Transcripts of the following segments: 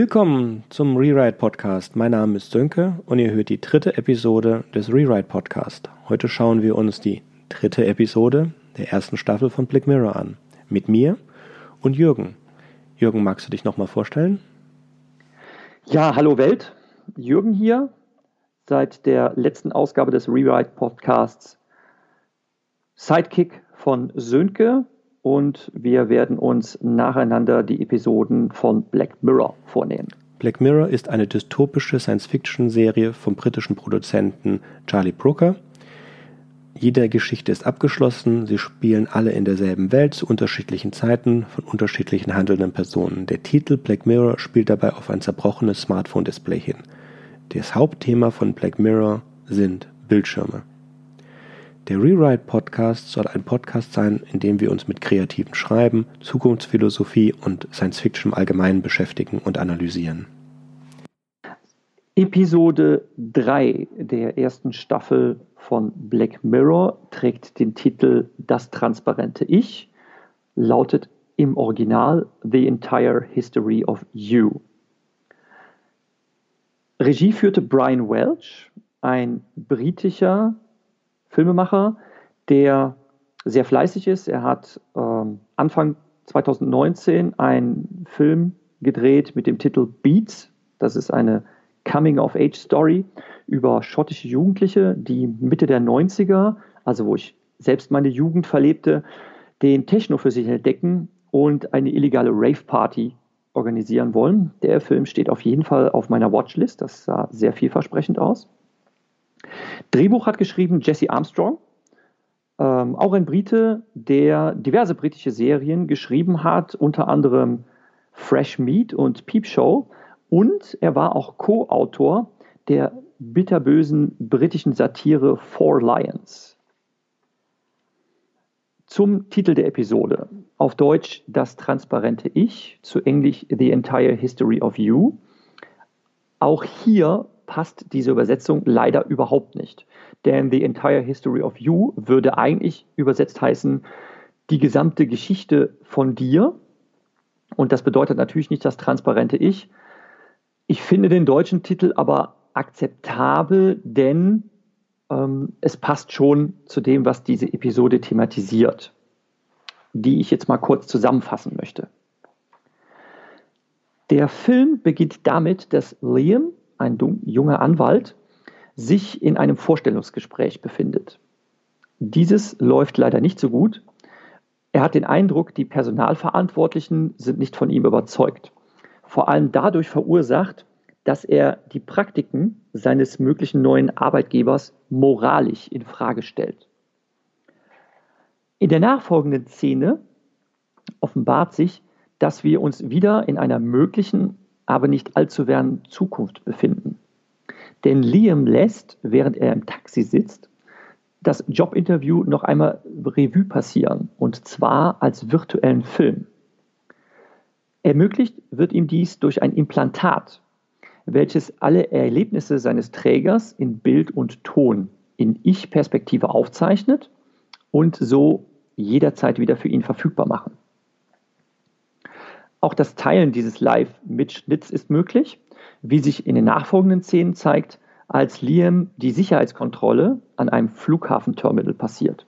Willkommen zum Rewrite Podcast. Mein Name ist Sönke und ihr hört die dritte Episode des Rewrite Podcast. Heute schauen wir uns die dritte Episode der ersten Staffel von Black Mirror an. Mit mir und Jürgen. Jürgen, magst du dich nochmal vorstellen? Ja, hallo Welt. Jürgen hier. Seit der letzten Ausgabe des Rewrite Podcasts Sidekick von Sönke und wir werden uns nacheinander die Episoden von Black Mirror vornehmen. Black Mirror ist eine dystopische Science-Fiction-Serie vom britischen Produzenten Charlie Brooker. Jede Geschichte ist abgeschlossen, sie spielen alle in derselben Welt zu unterschiedlichen Zeiten von unterschiedlichen handelnden Personen. Der Titel Black Mirror spielt dabei auf ein zerbrochenes Smartphone-Display hin. Das Hauptthema von Black Mirror sind Bildschirme. Der Rewrite Podcast soll ein Podcast sein, in dem wir uns mit kreativem Schreiben, Zukunftsphilosophie und Science Fiction im Allgemeinen beschäftigen und analysieren. Episode 3 der ersten Staffel von Black Mirror trägt den Titel Das transparente Ich, lautet im Original The Entire History of You. Regie führte Brian Welch, ein britischer Filmemacher, der sehr fleißig ist. Er hat ähm, Anfang 2019 einen Film gedreht mit dem Titel Beats. Das ist eine Coming-of-Age-Story über schottische Jugendliche, die Mitte der 90er, also wo ich selbst meine Jugend verlebte, den Techno für sich entdecken und eine illegale Rave-Party organisieren wollen. Der Film steht auf jeden Fall auf meiner Watchlist. Das sah sehr vielversprechend aus. Drehbuch hat geschrieben Jesse Armstrong, ähm, auch ein Brite, der diverse britische Serien geschrieben hat, unter anderem Fresh Meat und Peep Show. Und er war auch Co-Autor der bitterbösen britischen Satire Four Lions. Zum Titel der Episode. Auf Deutsch Das transparente Ich, zu Englisch The Entire History of You. Auch hier passt diese Übersetzung leider überhaupt nicht. Denn The Entire History of You würde eigentlich übersetzt heißen, die gesamte Geschichte von dir. Und das bedeutet natürlich nicht das transparente Ich. Ich finde den deutschen Titel aber akzeptabel, denn ähm, es passt schon zu dem, was diese Episode thematisiert, die ich jetzt mal kurz zusammenfassen möchte. Der Film beginnt damit, dass Liam ein junger Anwalt, sich in einem Vorstellungsgespräch befindet. Dieses läuft leider nicht so gut. Er hat den Eindruck, die Personalverantwortlichen sind nicht von ihm überzeugt. Vor allem dadurch verursacht, dass er die Praktiken seines möglichen neuen Arbeitgebers moralisch in Frage stellt. In der nachfolgenden Szene offenbart sich, dass wir uns wieder in einer möglichen aber nicht allzu fernen Zukunft befinden. Denn Liam lässt, während er im Taxi sitzt, das Jobinterview noch einmal Revue passieren, und zwar als virtuellen Film. Ermöglicht wird ihm dies durch ein Implantat, welches alle Erlebnisse seines Trägers in Bild und Ton in Ich-Perspektive aufzeichnet und so jederzeit wieder für ihn verfügbar machen. Auch das Teilen dieses Live-Mitschnitts ist möglich, wie sich in den nachfolgenden Szenen zeigt, als Liam die Sicherheitskontrolle an einem Flughafenterminal passiert.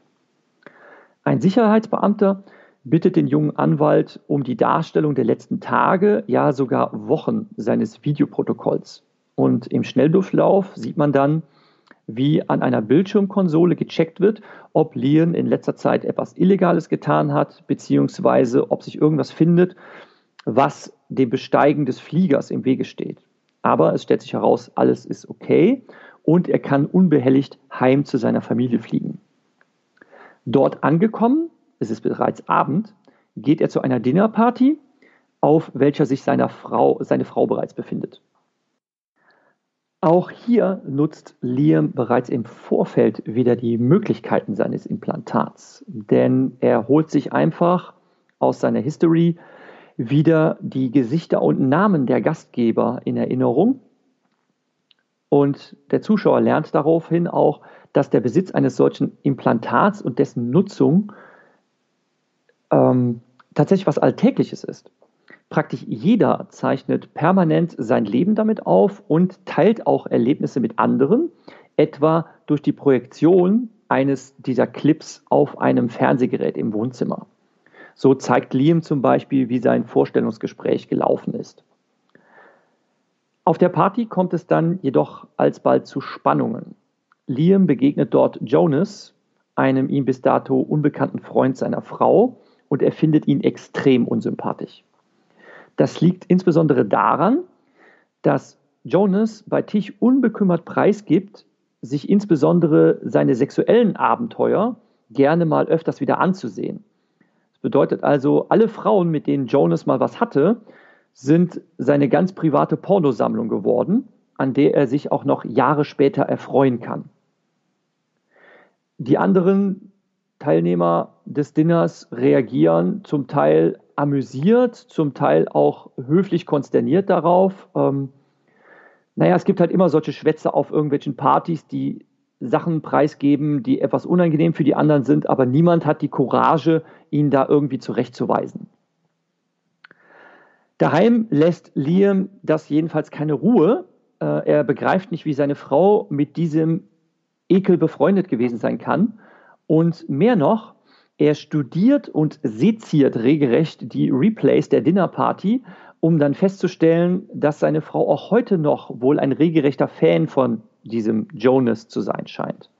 Ein Sicherheitsbeamter bittet den jungen Anwalt um die Darstellung der letzten Tage, ja sogar Wochen seines Videoprotokolls. Und im Schnelldurchlauf sieht man dann, wie an einer Bildschirmkonsole gecheckt wird, ob Liam in letzter Zeit etwas Illegales getan hat, beziehungsweise ob sich irgendwas findet, was dem Besteigen des Fliegers im Wege steht. Aber es stellt sich heraus, alles ist okay und er kann unbehelligt heim zu seiner Familie fliegen. Dort angekommen, es ist bereits Abend, geht er zu einer Dinnerparty, auf welcher sich seine Frau, seine Frau bereits befindet. Auch hier nutzt Liam bereits im Vorfeld wieder die Möglichkeiten seines Implantats, denn er holt sich einfach aus seiner History wieder die Gesichter und Namen der Gastgeber in Erinnerung. Und der Zuschauer lernt daraufhin auch, dass der Besitz eines solchen Implantats und dessen Nutzung ähm, tatsächlich was Alltägliches ist. Praktisch jeder zeichnet permanent sein Leben damit auf und teilt auch Erlebnisse mit anderen, etwa durch die Projektion eines dieser Clips auf einem Fernsehgerät im Wohnzimmer. So zeigt Liam zum Beispiel, wie sein Vorstellungsgespräch gelaufen ist. Auf der Party kommt es dann jedoch alsbald zu Spannungen. Liam begegnet dort Jonas, einem ihm bis dato unbekannten Freund seiner Frau, und er findet ihn extrem unsympathisch. Das liegt insbesondere daran, dass Jonas bei Tisch unbekümmert preisgibt, sich insbesondere seine sexuellen Abenteuer gerne mal öfters wieder anzusehen. Bedeutet also, alle Frauen, mit denen Jonas mal was hatte, sind seine ganz private Pornosammlung geworden, an der er sich auch noch Jahre später erfreuen kann. Die anderen Teilnehmer des Dinners reagieren zum Teil amüsiert, zum Teil auch höflich konsterniert darauf. Ähm, naja, es gibt halt immer solche Schwätze auf irgendwelchen Partys, die Sachen preisgeben, die etwas unangenehm für die anderen sind, aber niemand hat die Courage, ihn da irgendwie zurechtzuweisen. Daheim lässt Liam das jedenfalls keine Ruhe. Äh, er begreift nicht, wie seine Frau mit diesem Ekel befreundet gewesen sein kann. Und mehr noch, er studiert und seziert regelrecht die Replays der Dinnerparty, um dann festzustellen, dass seine Frau auch heute noch wohl ein regelrechter Fan von diesem Jonas zu sein scheint.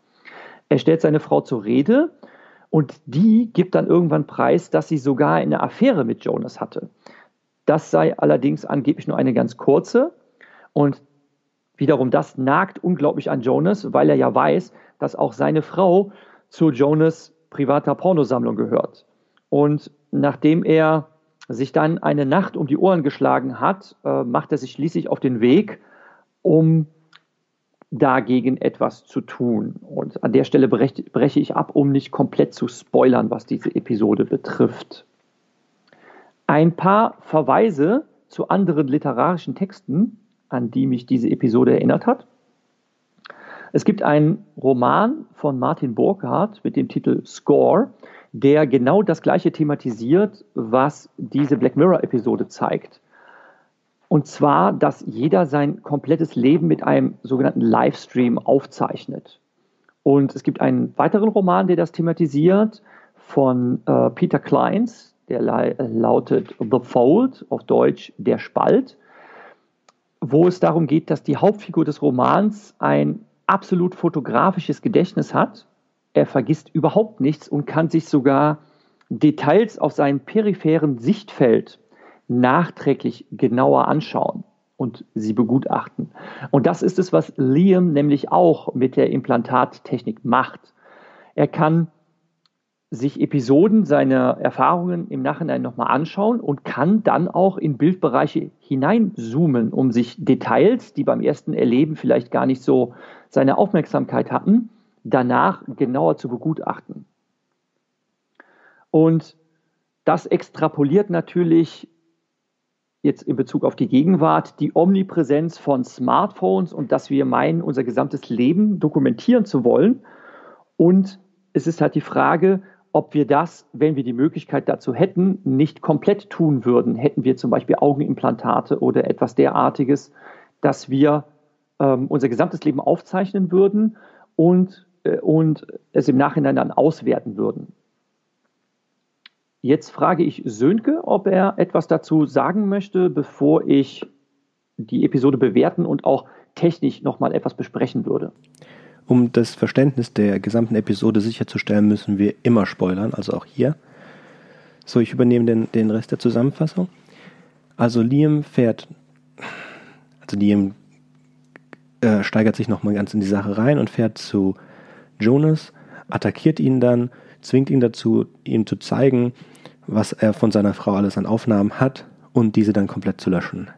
Er stellt seine Frau zur Rede und die gibt dann irgendwann preis, dass sie sogar eine Affäre mit Jonas hatte. Das sei allerdings angeblich nur eine ganz kurze. Und wiederum das nagt unglaublich an Jonas, weil er ja weiß, dass auch seine Frau zu Jonas privater Pornosammlung gehört. Und nachdem er sich dann eine Nacht um die Ohren geschlagen hat, äh, macht er sich schließlich auf den Weg, um dagegen etwas zu tun. Und an der Stelle breche ich ab, um nicht komplett zu spoilern, was diese Episode betrifft. Ein paar Verweise zu anderen literarischen Texten, an die mich diese Episode erinnert hat. Es gibt einen Roman von Martin Burkhardt mit dem Titel Score, der genau das gleiche thematisiert, was diese Black Mirror-Episode zeigt. Und zwar, dass jeder sein komplettes Leben mit einem sogenannten Livestream aufzeichnet. Und es gibt einen weiteren Roman, der das thematisiert, von äh, Peter Kleins, der lautet The Fold, auf Deutsch Der Spalt, wo es darum geht, dass die Hauptfigur des Romans ein absolut fotografisches Gedächtnis hat. Er vergisst überhaupt nichts und kann sich sogar Details auf seinem peripheren Sichtfeld nachträglich genauer anschauen und sie begutachten. Und das ist es, was Liam nämlich auch mit der Implantattechnik macht. Er kann sich Episoden seiner Erfahrungen im Nachhinein nochmal anschauen und kann dann auch in Bildbereiche hineinzoomen, um sich Details, die beim ersten Erleben vielleicht gar nicht so seine Aufmerksamkeit hatten, danach genauer zu begutachten. Und das extrapoliert natürlich jetzt in Bezug auf die Gegenwart die Omnipräsenz von Smartphones und dass wir meinen, unser gesamtes Leben dokumentieren zu wollen. Und es ist halt die Frage, ob wir das, wenn wir die Möglichkeit dazu hätten, nicht komplett tun würden. Hätten wir zum Beispiel Augenimplantate oder etwas derartiges, dass wir ähm, unser gesamtes Leben aufzeichnen würden und, und es im Nachhinein dann auswerten würden. Jetzt frage ich Sönke, ob er etwas dazu sagen möchte, bevor ich die Episode bewerten und auch technisch nochmal etwas besprechen würde. Um das Verständnis der gesamten Episode sicherzustellen, müssen wir immer spoilern, also auch hier. So, ich übernehme den, den Rest der Zusammenfassung. Also Liam fährt, also Liam äh, steigert sich nochmal ganz in die Sache rein und fährt zu Jonas, attackiert ihn dann, zwingt ihn dazu, ihm zu zeigen, was er von seiner Frau alles an Aufnahmen hat und diese dann komplett zu löschen.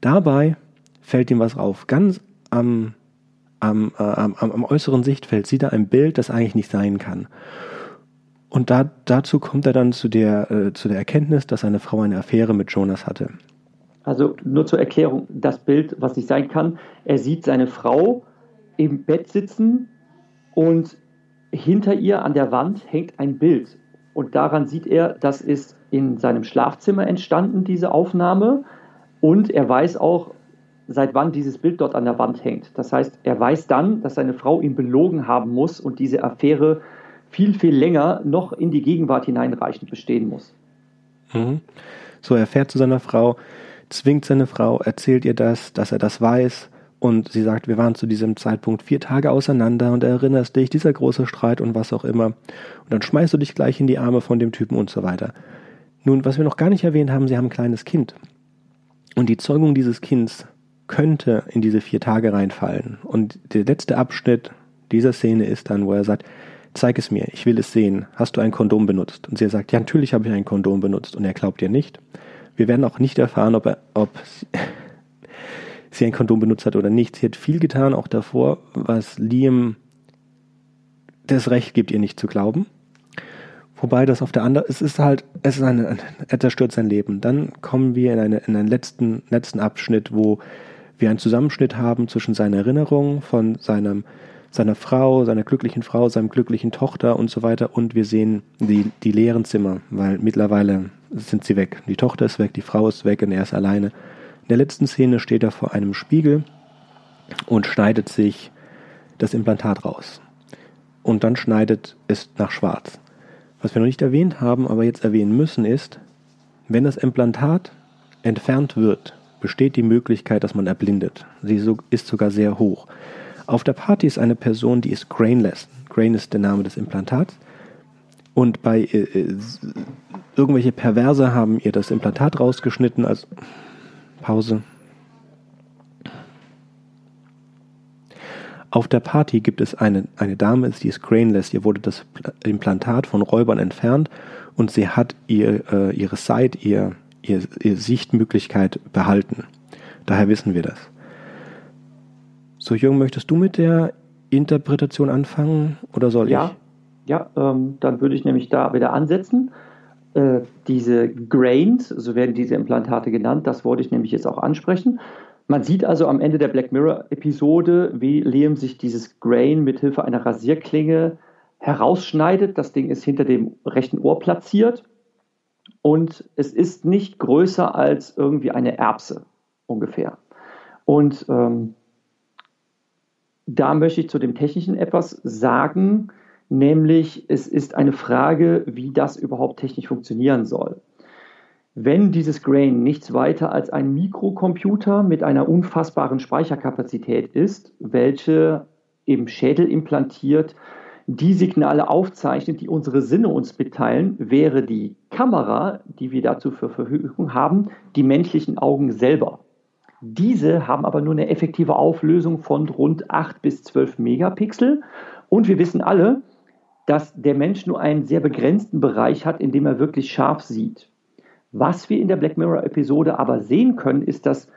Dabei fällt ihm was auf, ganz am am, äh, am, am, äußeren Sichtfeld sieht er ein Bild, das eigentlich nicht sein kann. Und da, dazu kommt er dann zu der, äh, zu der Erkenntnis, dass seine Frau eine Affäre mit Jonas hatte. Also nur zur Erklärung, das Bild, was nicht sein kann, er sieht seine Frau im Bett sitzen und hinter ihr an der Wand hängt ein Bild. Und daran sieht er, das ist in seinem Schlafzimmer entstanden, diese Aufnahme. Und er weiß auch, seit wann dieses Bild dort an der Wand hängt. Das heißt, er weiß dann, dass seine Frau ihn belogen haben muss und diese Affäre viel, viel länger noch in die Gegenwart hineinreichend bestehen muss. Mhm. So, er fährt zu seiner Frau, zwingt seine Frau, erzählt ihr das, dass er das weiß. Und sie sagt, wir waren zu diesem Zeitpunkt vier Tage auseinander und erinnerst dich, dieser große Streit und was auch immer. Und dann schmeißt du dich gleich in die Arme von dem Typen und so weiter. Nun, was wir noch gar nicht erwähnt haben, sie haben ein kleines Kind. Und die Zeugung dieses Kindes könnte in diese vier Tage reinfallen. Und der letzte Abschnitt dieser Szene ist dann, wo er sagt, zeig es mir, ich will es sehen. Hast du ein Kondom benutzt? Und sie sagt, ja, natürlich habe ich ein Kondom benutzt. Und er glaubt ihr nicht. Wir werden auch nicht erfahren, ob, er, ob sie ein Kondom benutzt hat oder nicht. Sie hat viel getan, auch davor, was Liam das Recht gibt, ihr nicht zu glauben. Wobei das auf der anderen, es ist halt, es ist eine, er zerstört sein Leben. Dann kommen wir in, eine, in einen letzten, letzten Abschnitt, wo wir einen Zusammenschnitt haben zwischen seiner Erinnerung von seinem, seiner Frau, seiner glücklichen Frau, seinem glücklichen Tochter und so weiter und wir sehen die, die leeren Zimmer, weil mittlerweile sind sie weg. Die Tochter ist weg, die Frau ist weg und er ist alleine. In der letzten Szene steht er vor einem Spiegel und schneidet sich das Implantat raus. Und dann schneidet es nach schwarz. Was wir noch nicht erwähnt haben, aber jetzt erwähnen müssen, ist, wenn das Implantat entfernt wird, besteht die Möglichkeit, dass man erblindet. Sie ist sogar sehr hoch. Auf der Party ist eine Person, die ist grainless. Grain ist der Name des Implantats. Und bei äh, äh irgendwelche Perverse haben ihr das Implantat rausgeschnitten. Also Pause. Auf der Party gibt es eine, eine Dame, die ist grainless. Ihr wurde das Implantat von Räubern entfernt und sie hat ihr, äh, ihre Sight, ihr, ihr, ihr Sichtmöglichkeit behalten. Daher wissen wir das. So, Jürgen, möchtest du mit der Interpretation anfangen oder soll ja, ich? Ja, ähm, dann würde ich nämlich da wieder ansetzen. Äh, diese Grains, so werden diese Implantate genannt, das wollte ich nämlich jetzt auch ansprechen. Man sieht also am Ende der Black Mirror-Episode, wie Liam sich dieses Grain mit Hilfe einer Rasierklinge herausschneidet. Das Ding ist hinter dem rechten Ohr platziert und es ist nicht größer als irgendwie eine Erbse ungefähr. Und ähm, da möchte ich zu dem Technischen etwas sagen, nämlich es ist eine Frage, wie das überhaupt technisch funktionieren soll. Wenn dieses Grain nichts weiter als ein Mikrocomputer mit einer unfassbaren Speicherkapazität ist, welche im Schädel implantiert die Signale aufzeichnet, die unsere Sinne uns mitteilen, wäre die Kamera, die wir dazu zur Verfügung haben, die menschlichen Augen selber. Diese haben aber nur eine effektive Auflösung von rund 8 bis 12 Megapixel. Und wir wissen alle, dass der Mensch nur einen sehr begrenzten Bereich hat, in dem er wirklich scharf sieht. Was wir in der Black Mirror-Episode aber sehen können, ist, dass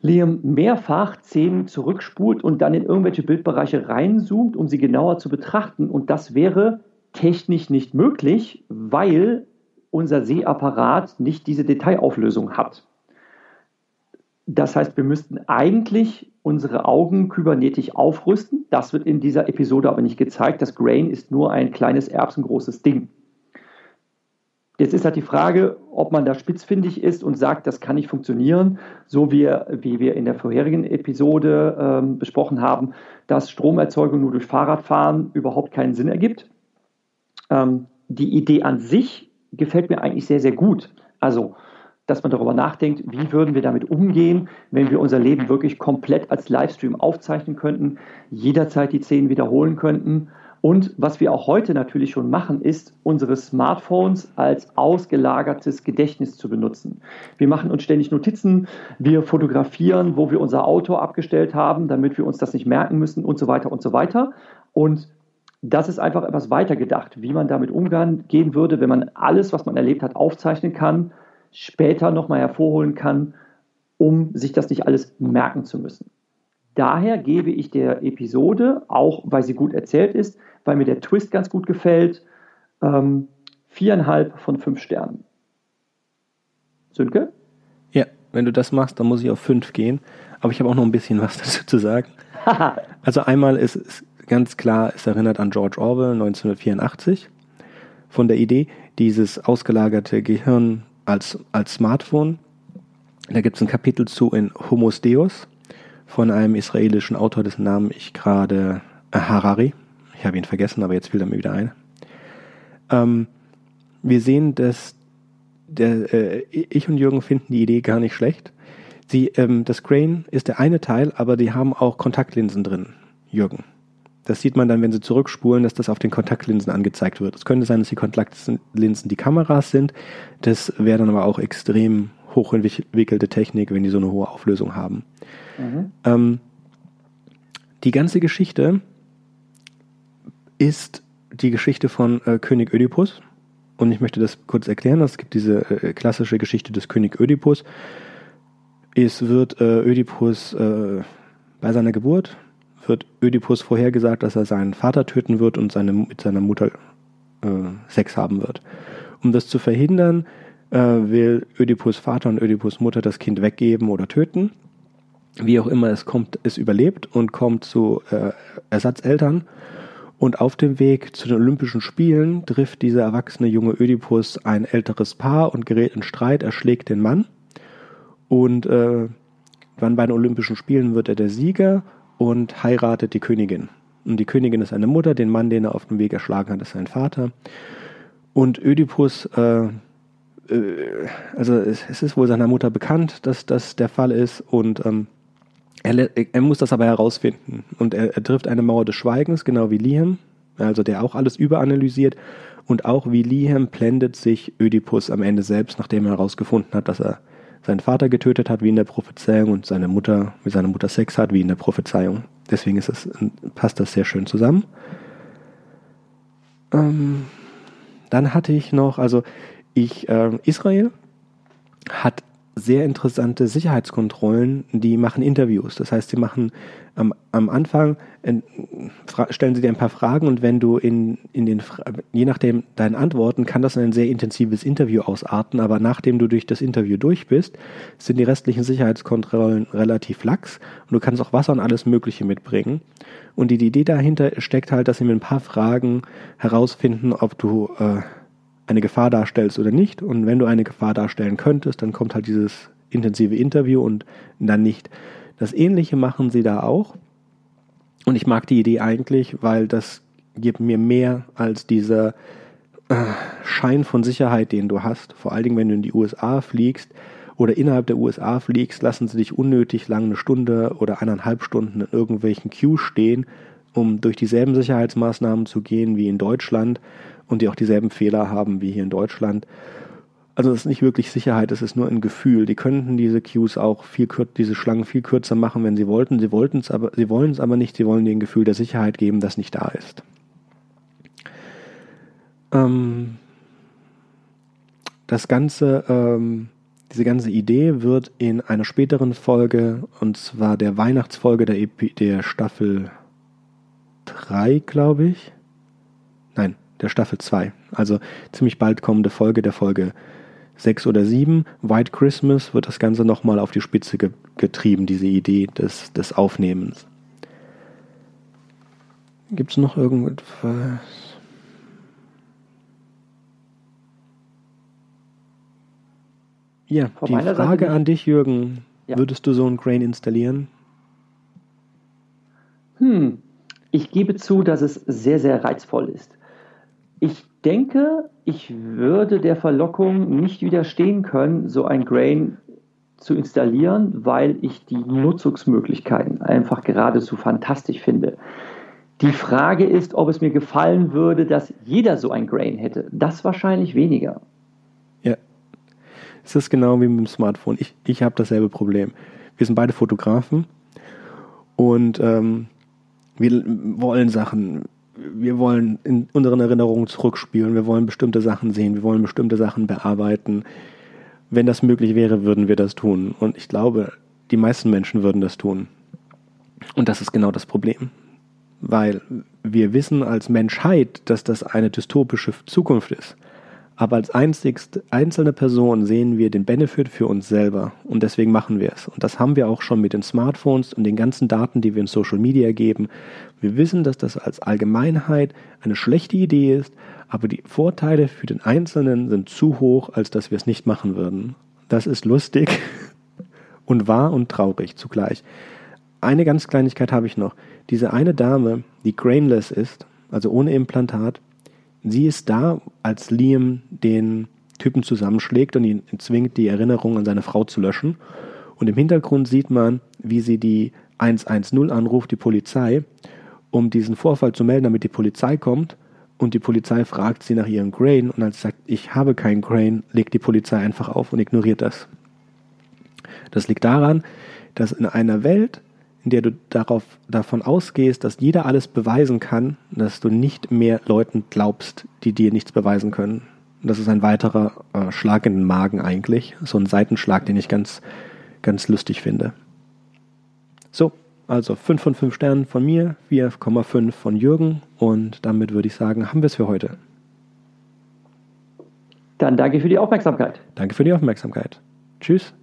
Liam mehrfach Szenen zurückspult und dann in irgendwelche Bildbereiche reinzoomt, um sie genauer zu betrachten. Und das wäre technisch nicht möglich, weil unser Sehapparat nicht diese Detailauflösung hat. Das heißt, wir müssten eigentlich unsere Augen kybernetisch aufrüsten. Das wird in dieser Episode aber nicht gezeigt. Das Grain ist nur ein kleines erbsengroßes Ding. Jetzt ist halt die Frage, ob man da spitzfindig ist und sagt, das kann nicht funktionieren, so wie, wie wir in der vorherigen Episode ähm, besprochen haben, dass Stromerzeugung nur durch Fahrradfahren überhaupt keinen Sinn ergibt. Ähm, die Idee an sich gefällt mir eigentlich sehr, sehr gut. Also, dass man darüber nachdenkt, wie würden wir damit umgehen, wenn wir unser Leben wirklich komplett als Livestream aufzeichnen könnten, jederzeit die Szenen wiederholen könnten und was wir auch heute natürlich schon machen, ist, unsere Smartphones als ausgelagertes Gedächtnis zu benutzen. Wir machen uns ständig Notizen, wir fotografieren, wo wir unser Auto abgestellt haben, damit wir uns das nicht merken müssen und so weiter und so weiter. Und das ist einfach etwas weitergedacht, wie man damit umgehen würde, wenn man alles, was man erlebt hat, aufzeichnen kann, später nochmal hervorholen kann, um sich das nicht alles merken zu müssen. Daher gebe ich der Episode, auch weil sie gut erzählt ist, weil mir der Twist ganz gut gefällt, ähm, viereinhalb von fünf Sternen. Sönke? Ja, wenn du das machst, dann muss ich auf fünf gehen. Aber ich habe auch noch ein bisschen was dazu zu sagen. also einmal ist es ganz klar, es erinnert an George Orwell 1984. von der Idee, dieses ausgelagerte Gehirn als, als Smartphone. Da gibt es ein Kapitel zu in Homos Deus von einem israelischen Autor, dessen Namen ich gerade äh, Harari, ich habe ihn vergessen, aber jetzt fiel er mir wieder ein. Ähm, wir sehen, dass der, äh, ich und Jürgen finden die Idee gar nicht schlecht. Sie, ähm, das Crane ist der eine Teil, aber die haben auch Kontaktlinsen drin, Jürgen. Das sieht man dann, wenn sie zurückspulen, dass das auf den Kontaktlinsen angezeigt wird. Es könnte sein, dass die Kontaktlinsen die Kameras sind. Das wäre dann aber auch extrem hochentwickelte Technik, wenn die so eine hohe Auflösung haben. Mhm. Ähm, die ganze Geschichte ist die Geschichte von äh, König Ödipus. Und ich möchte das kurz erklären. Es gibt diese äh, klassische Geschichte des König Ödipus. Es wird äh, Ödipus äh, bei seiner Geburt wird Ödipus vorhergesagt, dass er seinen Vater töten wird und seine, mit seiner Mutter äh, Sex haben wird. Um das zu verhindern, äh, will Ödipus Vater und Ödipus Mutter das Kind weggeben oder töten. Wie auch immer, es kommt, es überlebt und kommt zu äh, Ersatzeltern. Und auf dem Weg zu den Olympischen Spielen trifft dieser erwachsene junge Ödipus ein älteres Paar und gerät in Streit, erschlägt den Mann. Und äh, dann bei den Olympischen Spielen wird er der Sieger und heiratet die Königin. Und die Königin ist seine Mutter, den Mann, den er auf dem Weg erschlagen hat, ist sein Vater. Und Ödipus, äh, äh, also es, es, ist wohl seiner Mutter bekannt, dass das der Fall ist und ähm, er, er, muss das aber herausfinden. Und er, er trifft eine Mauer des Schweigens, genau wie Liam, also der auch alles überanalysiert. Und auch wie Liam blendet sich Ödipus am Ende selbst, nachdem er herausgefunden hat, dass er seinen Vater getötet hat, wie in der Prophezeiung, und seine Mutter, mit seiner Mutter Sex hat, wie in der Prophezeiung. Deswegen ist es, passt das sehr schön zusammen. Ähm, dann hatte ich noch, also ich, äh, Israel hat sehr interessante Sicherheitskontrollen, die machen Interviews. Das heißt, sie machen am, am Anfang, stellen sie dir ein paar Fragen und wenn du in, in den, je nachdem deinen Antworten, kann das ein sehr intensives Interview ausarten, aber nachdem du durch das Interview durch bist, sind die restlichen Sicherheitskontrollen relativ lax und du kannst auch Wasser und alles Mögliche mitbringen. Und die, die Idee dahinter steckt halt, dass sie mit ein paar Fragen herausfinden, ob du äh, eine Gefahr darstellst oder nicht. Und wenn du eine Gefahr darstellen könntest, dann kommt halt dieses intensive Interview und dann nicht. Das ähnliche machen sie da auch. Und ich mag die Idee eigentlich, weil das gibt mir mehr als dieser äh, Schein von Sicherheit, den du hast. Vor allen Dingen, wenn du in die USA fliegst oder innerhalb der USA fliegst, lassen sie dich unnötig lang eine Stunde oder eineinhalb Stunden in irgendwelchen Queues stehen, um durch dieselben Sicherheitsmaßnahmen zu gehen wie in Deutschland und die auch dieselben Fehler haben wie hier in Deutschland. Also es ist nicht wirklich Sicherheit, es ist nur ein Gefühl. Die könnten diese Queues auch viel diese Schlangen viel kürzer machen, wenn sie wollten. Sie wollten es aber, sie wollen es aber nicht. Sie wollen dir ein Gefühl der Sicherheit geben, das nicht da ist. Ähm, das ganze, ähm, diese ganze Idee wird in einer späteren Folge, und zwar der Weihnachtsfolge der, Epi der Staffel 3, glaube ich. Nein, der Staffel 2. Also ziemlich bald kommende Folge der Folge 6 oder 7. White Christmas wird das Ganze nochmal auf die Spitze ge getrieben, diese Idee des, des Aufnehmens. Gibt es noch irgendetwas? Ja, Von die Frage an dich, Jürgen. Ja. Würdest du so ein Crane installieren? Hm, ich gebe zu, dass es sehr, sehr reizvoll ist. Ich denke, ich würde der Verlockung nicht widerstehen können, so ein Grain zu installieren, weil ich die Nutzungsmöglichkeiten einfach geradezu fantastisch finde. Die Frage ist, ob es mir gefallen würde, dass jeder so ein Grain hätte. Das wahrscheinlich weniger. Ja. Es ist genau wie mit dem Smartphone. Ich, ich habe dasselbe Problem. Wir sind beide Fotografen und ähm, wir wollen Sachen wir wollen in unseren Erinnerungen zurückspielen, wir wollen bestimmte Sachen sehen, wir wollen bestimmte Sachen bearbeiten. Wenn das möglich wäre, würden wir das tun. Und ich glaube, die meisten Menschen würden das tun. Und das ist genau das Problem. Weil wir wissen als Menschheit, dass das eine dystopische Zukunft ist. Aber als einzigste, einzelne Person sehen wir den Benefit für uns selber und deswegen machen wir es. Und das haben wir auch schon mit den Smartphones und den ganzen Daten, die wir in Social Media geben. Wir wissen, dass das als Allgemeinheit eine schlechte Idee ist, Aber die Vorteile für den Einzelnen sind zu hoch, als dass wir es nicht machen würden. Das ist lustig und wahr und traurig zugleich. Eine ganz Kleinigkeit habe ich noch. Diese eine Dame, die grainless ist, also ohne Implantat, sie ist da, als Liam den Typen zusammenschlägt und ihn zwingt, die Erinnerung an seine Frau zu löschen. Und im Hintergrund sieht man, wie sie die 110 anruft, die Polizei, um diesen Vorfall zu melden, damit die Polizei kommt. Und die Polizei fragt sie nach ihrem Grain und als sie sagt, ich habe kein Grain, legt die Polizei einfach auf und ignoriert das. Das liegt daran, dass in einer Welt, in der du darauf, davon ausgehst, dass jeder alles beweisen kann, dass du nicht mehr Leuten glaubst, die dir nichts beweisen können. Das ist ein weiterer äh, Schlag in den Magen eigentlich, so ein Seitenschlag, den ich ganz, ganz lustig finde. So, also 5 von 5 Sternen von mir, 4,5 von Jürgen und damit würde ich sagen, haben wir es für heute. Dann danke für die Aufmerksamkeit. Danke für die Aufmerksamkeit. Tschüss.